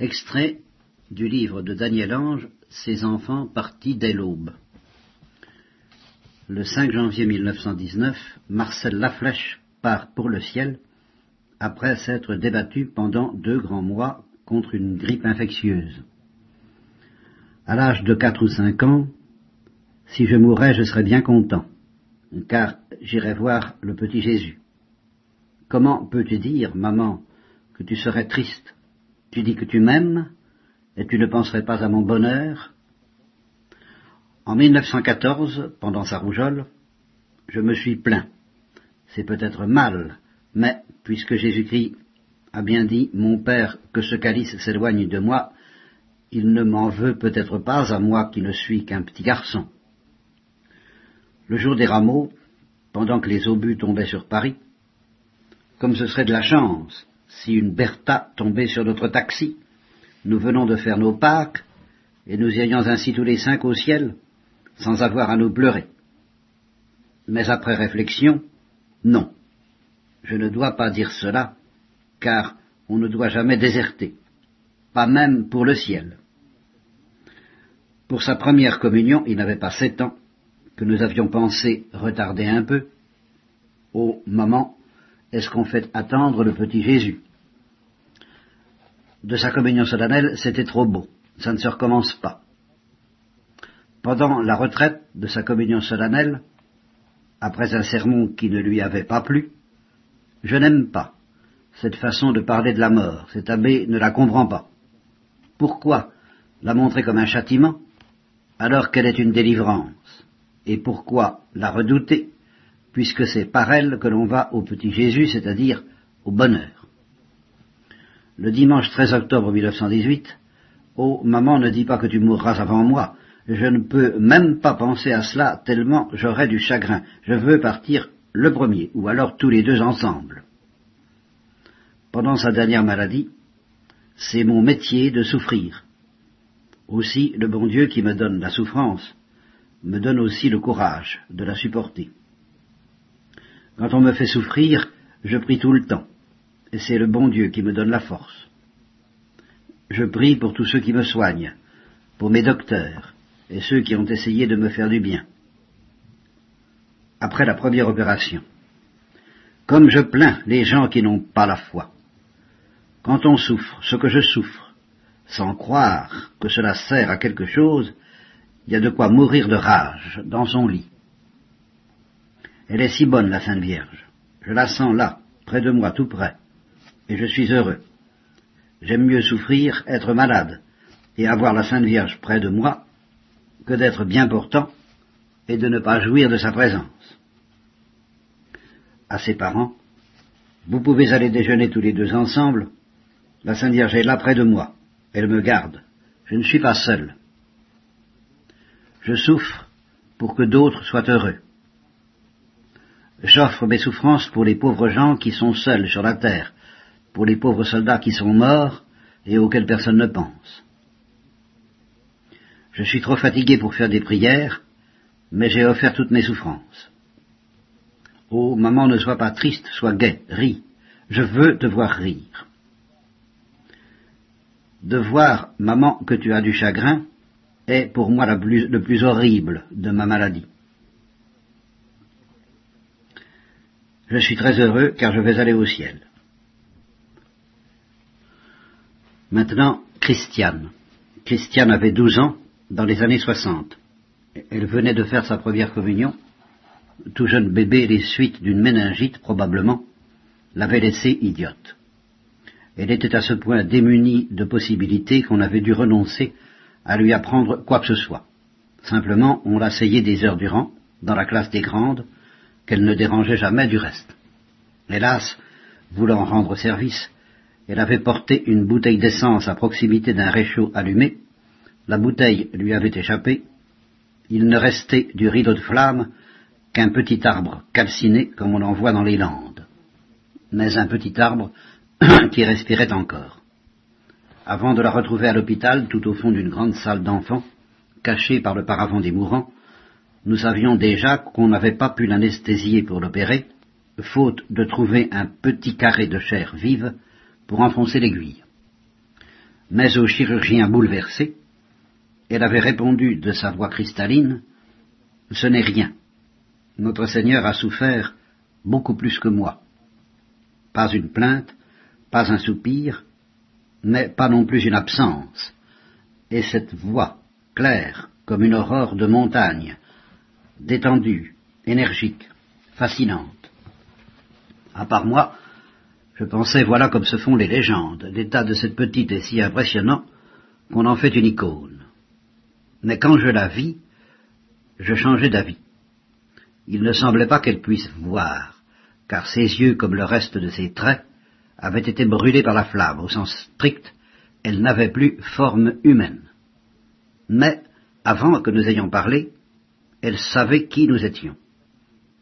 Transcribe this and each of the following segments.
Extrait du livre de Daniel Ange, Ses enfants partis dès l'aube. Le 5 janvier 1919, Marcel Laflèche part pour le ciel après s'être débattu pendant deux grands mois contre une grippe infectieuse. À l'âge de quatre ou cinq ans, si je mourais, je serais bien content, car j'irai voir le petit Jésus. Comment peux-tu dire, maman, que tu serais triste Tu dis que tu m'aimes, et tu ne penserais pas à mon bonheur En 1914, pendant sa rougeole, je me suis plaint. C'est peut-être mal, mais puisque Jésus-Christ a bien dit, mon Père, que ce calice s'éloigne de moi, il ne m'en veut peut-être pas à moi qui ne suis qu'un petit garçon. Le jour des rameaux, pendant que les obus tombaient sur Paris, comme ce serait de la chance si une Bertha tombait sur notre taxi, nous venons de faire nos Pâques, et nous irions ainsi tous les cinq au ciel, sans avoir à nous pleurer. Mais après réflexion, non. Je ne dois pas dire cela, car on ne doit jamais déserter, pas même pour le ciel. Pour sa première communion, il n'avait pas sept ans, que nous avions pensé retarder un peu, au moment est-ce qu'on fait attendre le petit Jésus? De sa communion solennelle, c'était trop beau, ça ne se recommence pas. Pendant la retraite de sa communion solennelle, après un sermon qui ne lui avait pas plu, je n'aime pas cette façon de parler de la mort, cet abbé ne la comprend pas. Pourquoi la montrer comme un châtiment alors qu'elle est une délivrance? Et pourquoi la redouter puisque c'est par elle que l'on va au petit Jésus, c'est-à-dire au bonheur? Le dimanche 13 octobre 1918, Oh, maman, ne dis pas que tu mourras avant moi. Je ne peux même pas penser à cela tellement j'aurai du chagrin. Je veux partir le premier, ou alors tous les deux ensemble. Pendant sa dernière maladie, c'est mon métier de souffrir. Aussi, le bon Dieu qui me donne la souffrance me donne aussi le courage de la supporter. Quand on me fait souffrir, je prie tout le temps, et c'est le bon Dieu qui me donne la force. Je prie pour tous ceux qui me soignent, pour mes docteurs, et ceux qui ont essayé de me faire du bien. Après la première opération, comme je plains les gens qui n'ont pas la foi, quand on souffre ce que je souffre, sans croire que cela sert à quelque chose, il y a de quoi mourir de rage dans son lit. Elle est si bonne, la Sainte Vierge. Je la sens là, près de moi, tout près. Et je suis heureux. J'aime mieux souffrir, être malade, et avoir la Sainte Vierge près de moi, que d'être bien portant et de ne pas jouir de sa présence. À ses parents, vous pouvez aller déjeuner tous les deux ensemble. La Sainte Vierge est là près de moi. Elle me garde. Je ne suis pas seul. Je souffre pour que d'autres soient heureux. J'offre mes souffrances pour les pauvres gens qui sont seuls sur la terre, pour les pauvres soldats qui sont morts et auxquels personne ne pense. Je suis trop fatigué pour faire des prières, mais j'ai offert toutes mes souffrances. Oh, maman, ne sois pas triste, sois gai, ris. Je veux te voir rire. De voir, maman, que tu as du chagrin est pour moi le plus horrible de ma maladie. Je suis très heureux car je vais aller au ciel. Maintenant, Christiane. Christiane avait douze ans dans les années soixante. Elle venait de faire sa première communion. Tout jeune bébé, les suites d'une méningite probablement, l'avait laissée idiote. Elle était à ce point démunie de possibilités qu'on avait dû renoncer à lui apprendre quoi que ce soit. Simplement, on l'asseyait des heures durant, dans la classe des grandes, qu'elle ne dérangeait jamais du reste. Hélas, voulant rendre service, elle avait porté une bouteille d'essence à proximité d'un réchaud allumé, la bouteille lui avait échappé, il ne restait du rideau de flamme qu'un petit arbre calciné comme on en voit dans les Landes, mais un petit arbre qui respirait encore. Avant de la retrouver à l'hôpital, tout au fond d'une grande salle d'enfants, cachée par le paravent des mourants, nous savions déjà qu'on n'avait pas pu l'anesthésier pour l'opérer, faute de trouver un petit carré de chair vive pour enfoncer l'aiguille. mais au chirurgien bouleversé, elle avait répondu de sa voix cristalline, Ce n'est rien. Notre Seigneur a souffert beaucoup plus que moi. Pas une plainte, pas un soupir, mais pas non plus une absence. Et cette voix, claire comme une aurore de montagne, détendue, énergique, fascinante. À part moi, je pensais voilà comme se font les légendes. L'état de cette petite est si impressionnant qu'on en fait une icône. Mais quand je la vis, je changeai d'avis. Il ne semblait pas qu'elle puisse voir, car ses yeux, comme le reste de ses traits, avaient été brûlés par la flamme. Au sens strict, elle n'avait plus forme humaine. Mais, avant que nous ayons parlé, elle savait qui nous étions.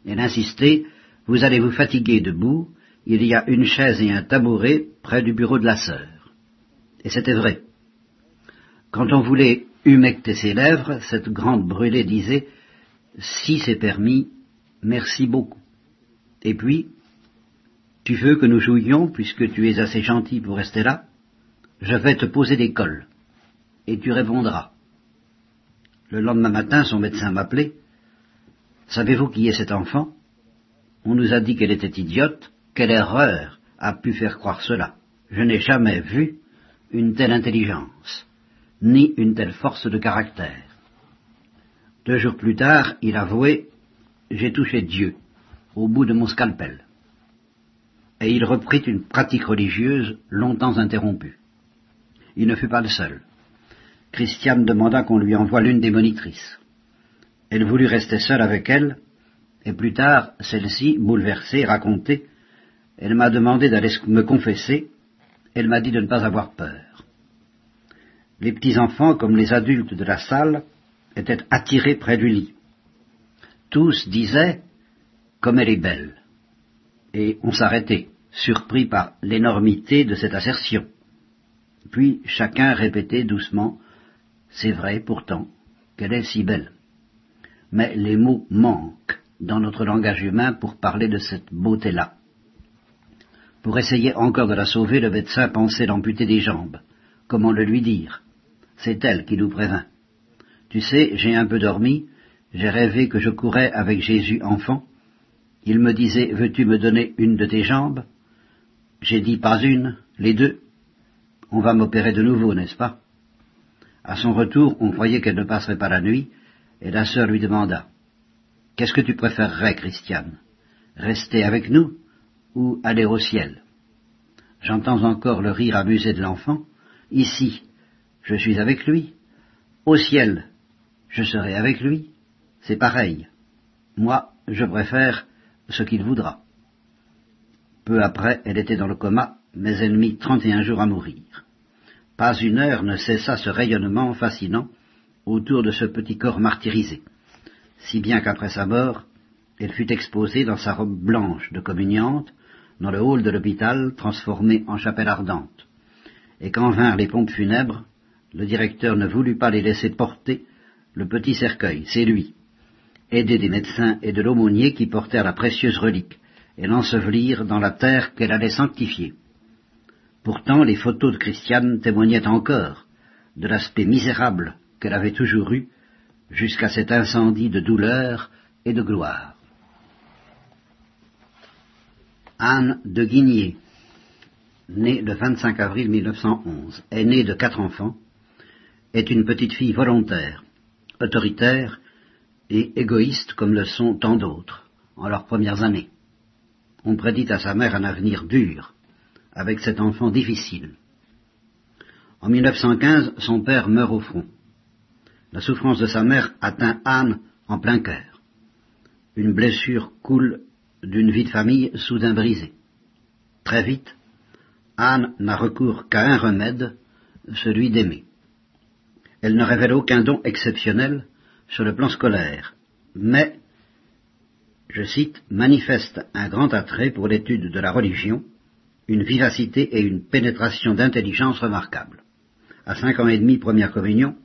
Elle insistait, vous allez vous fatiguer debout, il y a une chaise et un tabouret près du bureau de la sœur. Et c'était vrai. Quand on voulait humecter ses lèvres, cette grande brûlée disait, si c'est permis, merci beaucoup. Et puis, tu veux que nous jouions, puisque tu es assez gentil pour rester là? Je vais te poser des cols, et tu répondras. Le lendemain matin, son médecin m'appelait. Savez-vous qui est cet enfant? On nous a dit qu'elle était idiote. Quelle erreur a pu faire croire cela? Je n'ai jamais vu une telle intelligence, ni une telle force de caractère. Deux jours plus tard, il avouait J'ai touché Dieu au bout de mon scalpel et il reprit une pratique religieuse longtemps interrompue. Il ne fut pas le seul. Christiane demanda qu'on lui envoie l'une des monitrices. Elle voulut rester seule avec elle, et plus tard, celle-ci, bouleversée, racontait, elle m'a demandé d'aller me confesser, elle m'a dit de ne pas avoir peur. Les petits-enfants, comme les adultes de la salle, étaient attirés près du lit. Tous disaient, comme elle est belle et on s'arrêtait, surpris par l'énormité de cette assertion. Puis chacun répétait doucement C'est vrai pourtant qu'elle est si belle. Mais les mots manquent dans notre langage humain pour parler de cette beauté-là. Pour essayer encore de la sauver, le médecin pensait d'amputer des jambes. Comment le lui dire? C'est elle qui nous prévint. Tu sais, j'ai un peu dormi, j'ai rêvé que je courais avec Jésus enfant, il me disait Veux-tu me donner une de tes jambes? J'ai dit Pas une, les deux. On va m'opérer de nouveau, n'est-ce pas? À son retour, on croyait qu'elle ne passerait pas la nuit, et la sœur lui demanda Qu'est-ce que tu préférerais, Christiane? Rester avec nous? Ou aller au ciel J'entends encore le rire amusé de l'enfant. Ici, je suis avec lui. Au ciel, je serai avec lui. C'est pareil. Moi, je préfère ce qu'il voudra. Peu après, elle était dans le coma, mais elle mit trente et un jours à mourir. Pas une heure ne cessa ce rayonnement fascinant autour de ce petit corps martyrisé, si bien qu'après sa mort, elle fut exposée dans sa robe blanche de communiante, dans le hall de l'hôpital transformé en chapelle ardente. Et quand vinrent les pompes funèbres, le directeur ne voulut pas les laisser porter le petit cercueil, c'est lui, aidé des médecins et de l'aumônier qui portèrent la précieuse relique, et l'ensevelirent dans la terre qu'elle allait sanctifier. Pourtant, les photos de Christiane témoignaient encore de l'aspect misérable qu'elle avait toujours eu jusqu'à cet incendie de douleur et de gloire. Anne de Guigné, née le 25 avril 1911, née de quatre enfants, est une petite fille volontaire, autoritaire et égoïste comme le sont tant d'autres en leurs premières années. On prédit à sa mère un avenir dur, avec cet enfant difficile. En 1915, son père meurt au front. La souffrance de sa mère atteint Anne en plein cœur. Une blessure coule d'une vie de famille soudain brisée. Très vite, Anne n'a recours qu'à un remède, celui d'aimer. Elle ne révèle aucun don exceptionnel, sur le plan scolaire, mais, je cite, manifeste un grand attrait pour l'étude de la religion, une vivacité et une pénétration d'intelligence remarquables. À cinq ans et demi, première communion,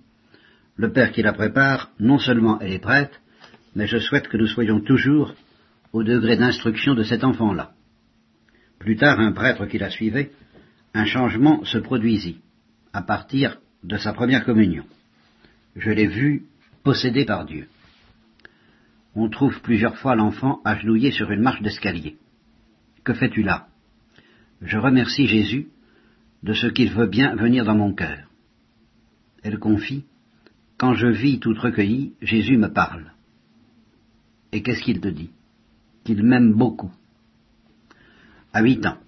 le père qui la prépare, non seulement elle est prête, mais je souhaite que nous soyons toujours au degré d'instruction de cet enfant-là. Plus tard, un prêtre qui la suivait, un changement se produisit. à partir de sa première communion. Je l'ai vu possédé par Dieu. On trouve plusieurs fois l'enfant agenouillé sur une marche d'escalier. Que fais-tu là? Je remercie Jésus de ce qu'il veut bien venir dans mon cœur. Elle confie, Quand je vis toute recueillie, Jésus me parle. Et qu'est-ce qu'il te dit? Qu'il m'aime beaucoup. À huit ans.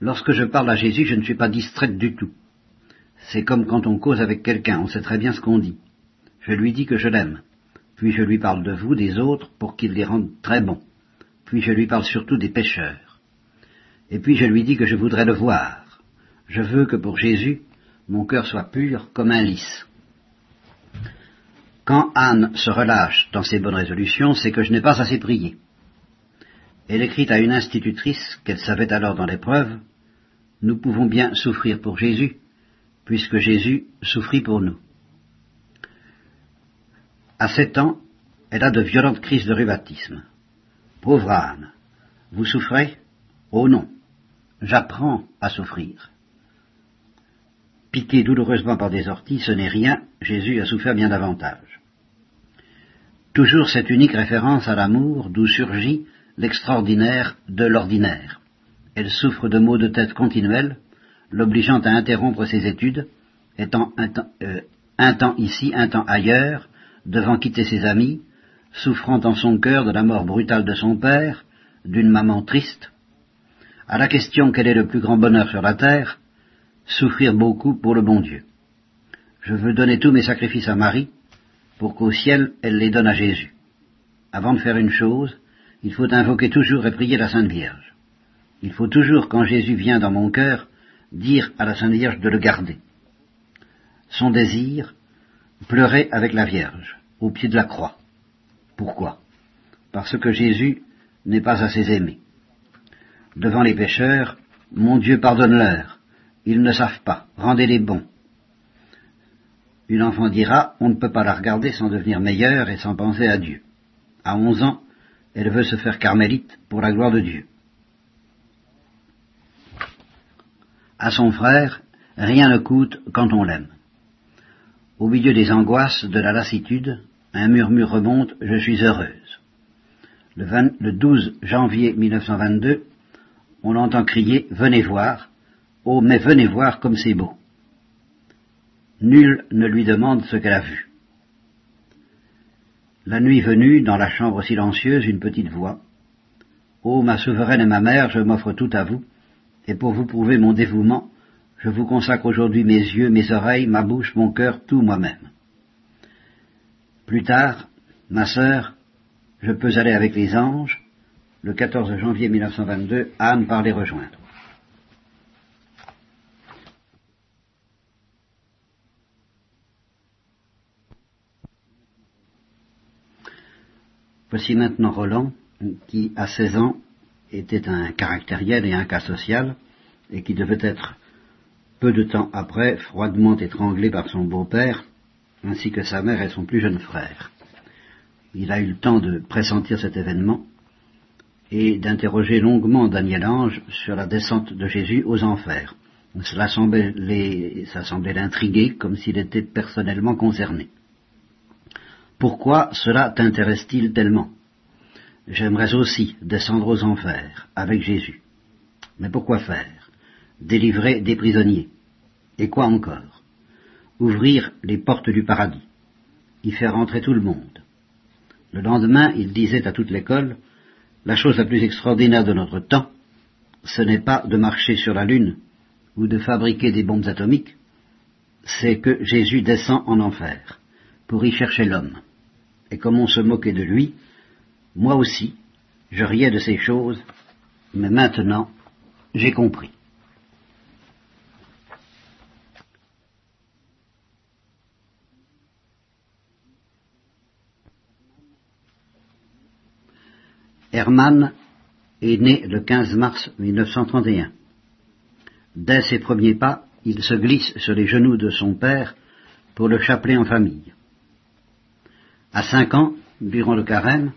Lorsque je parle à Jésus, je ne suis pas distraite du tout. C'est comme quand on cause avec quelqu'un, on sait très bien ce qu'on dit. Je lui dis que je l'aime. Puis je lui parle de vous, des autres, pour qu'il les rende très bons. Puis je lui parle surtout des pécheurs. Et puis je lui dis que je voudrais le voir. Je veux que pour Jésus, mon cœur soit pur comme un lys. Quand Anne se relâche dans ses bonnes résolutions, c'est que je n'ai pas assez prié. Elle écrit à une institutrice qu'elle savait alors dans l'épreuve, Nous pouvons bien souffrir pour Jésus, puisque Jésus souffrit pour nous. À sept ans, elle a de violentes crises de rhumatisme. Pauvre Anne, vous souffrez? Oh non, j'apprends à souffrir. Piqué douloureusement par des orties, ce n'est rien, Jésus a souffert bien davantage. Toujours cette unique référence à l'amour d'où surgit l'extraordinaire de l'ordinaire. Elle souffre de maux de tête continuels, l'obligeant à interrompre ses études, étant un temps, euh, un temps ici, un temps ailleurs, devant quitter ses amis, souffrant en son cœur de la mort brutale de son père, d'une maman triste, à la question quel est le plus grand bonheur sur la terre, souffrir beaucoup pour le bon Dieu. Je veux donner tous mes sacrifices à Marie, pour qu'au ciel elle les donne à Jésus. Avant de faire une chose, il faut invoquer toujours et prier la Sainte Vierge. Il faut toujours, quand Jésus vient dans mon cœur, dire à la Sainte Vierge de le garder. Son désir, pleurer avec la Vierge, au pied de la croix. Pourquoi? Parce que Jésus n'est pas assez aimé. Devant les pécheurs, mon Dieu pardonne-leur, ils ne savent pas, rendez-les bons. Une enfant dira, on ne peut pas la regarder sans devenir meilleure et sans penser à Dieu. À onze ans, elle veut se faire carmélite pour la gloire de Dieu. À son frère, rien ne coûte quand on l'aime. Au milieu des angoisses de la lassitude, un murmure remonte Je suis heureuse. Le, 12 janvier 1922, on entend crier Venez voir, oh mais venez voir comme c'est beau. Nul ne lui demande ce qu'elle a vu. La nuit venue, dans la chambre silencieuse, une petite voix. Ô ma souveraine et ma mère, je m'offre tout à vous, et pour vous prouver mon dévouement, je vous consacre aujourd'hui mes yeux, mes oreilles, ma bouche, mon cœur, tout moi-même. Plus tard, ma sœur, je peux aller avec les anges. Le 14 janvier 1922, Anne part les rejoindre. Voici maintenant Roland, qui, à 16 ans, était un caractériel et un cas social, et qui devait être peu de temps après, froidement étranglé par son beau-père, ainsi que sa mère et son plus jeune frère. Il a eu le temps de pressentir cet événement et d'interroger longuement Daniel Ange sur la descente de Jésus aux enfers. Cela semblait, l'intriguer comme s'il était personnellement concerné. Pourquoi cela t'intéresse-t-il tellement? J'aimerais aussi descendre aux enfers avec Jésus. Mais pourquoi faire? Délivrer des prisonniers, et quoi encore? Ouvrir les portes du paradis, y faire entrer tout le monde. Le lendemain, il disait à toute l'école, la chose la plus extraordinaire de notre temps, ce n'est pas de marcher sur la Lune ou de fabriquer des bombes atomiques, c'est que Jésus descend en enfer pour y chercher l'homme. Et comme on se moquait de lui, moi aussi, je riais de ces choses, mais maintenant, j'ai compris. Hermann est né le 15 mars 1931. Dès ses premiers pas, il se glisse sur les genoux de son père pour le chapeler en famille. À cinq ans, durant le carême,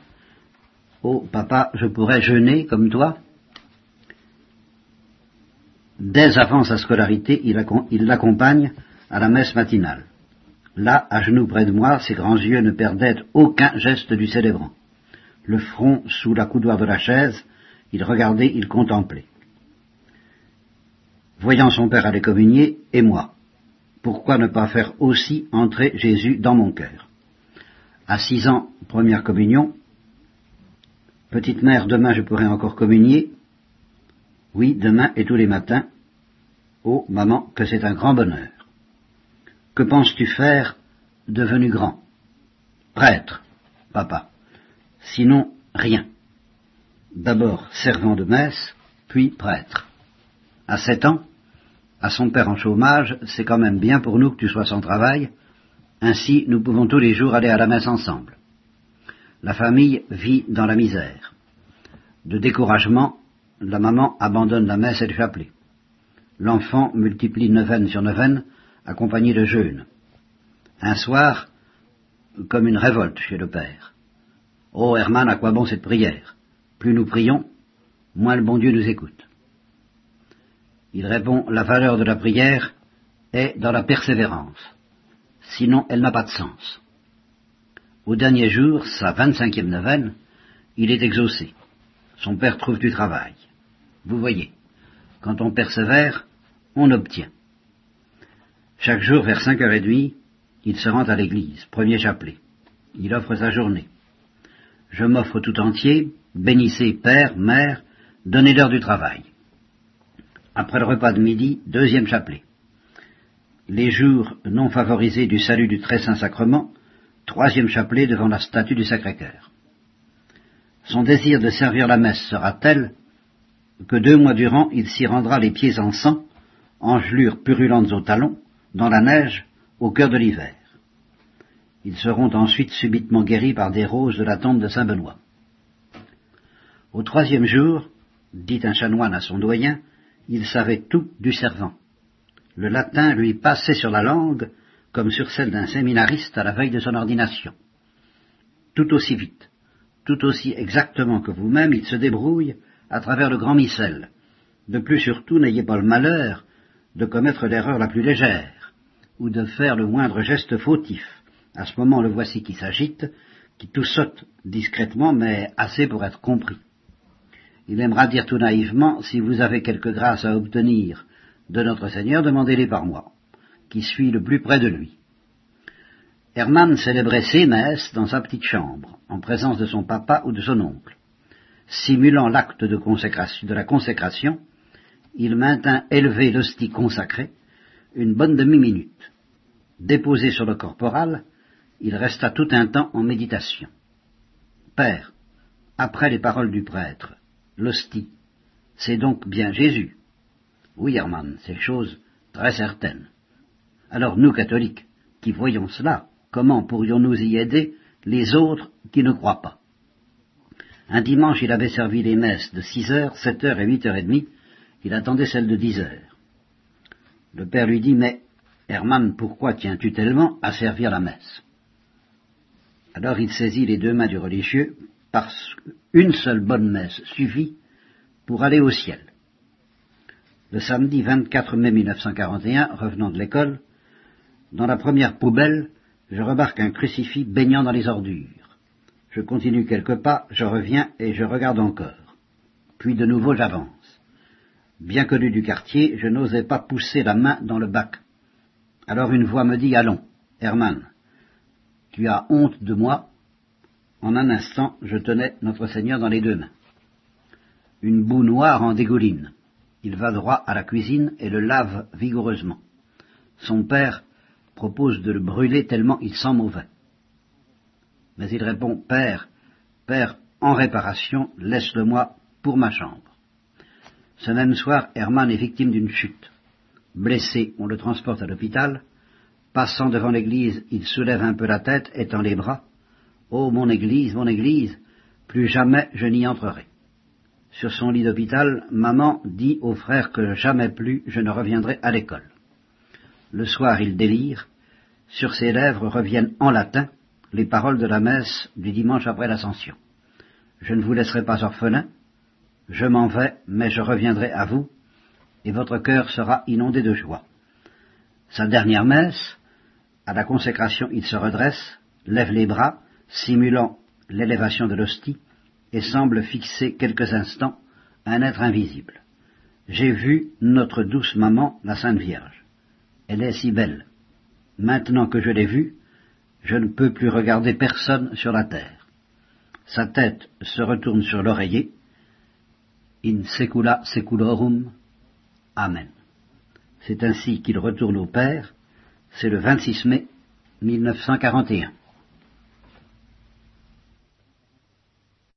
Oh papa, je pourrais jeûner comme toi Dès avant sa scolarité, il l'accompagne à la messe matinale. Là, à genoux près de moi, ses grands yeux ne perdaient aucun geste du célébrant. Le front sous la coudoir de la chaise, il regardait, il contemplait. Voyant son père aller communier, et moi, pourquoi ne pas faire aussi entrer Jésus dans mon cœur? À six ans, première communion. Petite mère, demain je pourrai encore communier. Oui, demain et tous les matins. Oh, maman, que c'est un grand bonheur. Que penses-tu faire devenu grand? Prêtre, papa. Sinon, rien. D'abord servant de messe, puis prêtre. À sept ans, à son père en chômage, c'est quand même bien pour nous que tu sois sans travail. Ainsi, nous pouvons tous les jours aller à la messe ensemble. La famille vit dans la misère. De découragement, la maman abandonne la messe et le chapelet. L'enfant multiplie neuvaine sur neuvaine accompagné de jeûne. Un soir, comme une révolte chez le Père. Oh Hermann, à quoi bon cette prière? Plus nous prions, moins le bon Dieu nous écoute. Il répond, la valeur de la prière est dans la persévérance, sinon elle n'a pas de sens. Au dernier jour, sa vingt-cinquième neuvaine, il est exaucé. Son père trouve du travail. Vous voyez, quand on persévère, on obtient. Chaque jour, vers cinq heures et demie, il se rend à l'église, premier chapelet. Il offre sa journée. Je m'offre tout entier, bénissez père, mère, donnez-leur du travail. Après le repas de midi, deuxième chapelet. Les jours non favorisés du salut du très saint sacrement, troisième chapelet devant la statue du Sacré-Cœur. Son désir de servir la messe sera tel que deux mois durant il s'y rendra les pieds en sang, engelures purulentes aux talons, dans la neige au cœur de l'hiver. Ils seront ensuite subitement guéris par des roses de la tombe de Saint-Benoît. Au troisième jour, dit un chanoine à son doyen, il savait tout du servant. Le latin lui passait sur la langue comme sur celle d'un séminariste à la veille de son ordination. Tout aussi vite, tout aussi exactement que vous-même, il se débrouille à travers le grand missel. De plus surtout, n'ayez pas le malheur de commettre l'erreur la plus légère ou de faire le moindre geste fautif. À ce moment, le voici qui s'agite, qui tout saute discrètement, mais assez pour être compris. Il aimera dire tout naïvement, si vous avez quelque grâce à obtenir de notre Seigneur, demandez-les par moi, qui suis le plus près de lui. Hermann célébrait ses messes dans sa petite chambre, en présence de son papa ou de son oncle. Simulant l'acte de, de la consécration, il maintint élevé l'hostie consacrée, une bonne demi-minute. Déposé sur le corporal, il resta tout un temps en méditation. Père, après les paroles du prêtre, l'hostie, c'est donc bien Jésus. Oui, Hermann, c'est chose très certaine. Alors nous, catholiques, qui voyons cela, comment pourrions-nous y aider les autres qui ne croient pas? Un dimanche, il avait servi les messes de six heures, sept heures et huit heures et demie, il attendait celle de dix heures. Le père lui dit, mais Hermann, pourquoi tiens-tu tellement à servir la messe? Alors il saisit les deux mains du religieux, parce qu'une seule bonne messe suffit pour aller au ciel. Le samedi 24 mai 1941, revenant de l'école, dans la première poubelle, je remarque un crucifix baignant dans les ordures. Je continue quelques pas, je reviens et je regarde encore. Puis de nouveau j'avance. Bien connu du quartier, je n'osais pas pousser la main dans le bac. Alors une voix me dit Allons, Hermann, tu as honte de moi En un instant, je tenais notre Seigneur dans les deux mains. Une boue noire en dégouline. Il va droit à la cuisine et le lave vigoureusement. Son père propose de le brûler tellement il sent mauvais. Mais il répond Père, Père, en réparation, laisse-le-moi pour ma chambre. Ce même soir, Hermann est victime d'une chute. Blessé, on le transporte à l'hôpital. Passant devant l'église, il soulève un peu la tête, étend les bras. Oh, mon église, mon église, plus jamais je n'y entrerai. Sur son lit d'hôpital, maman dit au frère que jamais plus je ne reviendrai à l'école. Le soir, il délire. Sur ses lèvres reviennent en latin les paroles de la messe du dimanche après l'Ascension. Je ne vous laisserai pas orphelin, je m'en vais, mais je reviendrai à vous, et votre cœur sera inondé de joie. Sa dernière messe, à la consécration, il se redresse, lève les bras, simulant l'élévation de l'hostie, et semble fixer quelques instants un être invisible. J'ai vu notre douce maman, la Sainte Vierge. Elle est si belle. Maintenant que je l'ai vue, je ne peux plus regarder personne sur la terre. Sa tête se retourne sur l'oreiller. In secula seculorum. Amen. C'est ainsi qu'il retourne au Père. C'est le 26 mai 1941.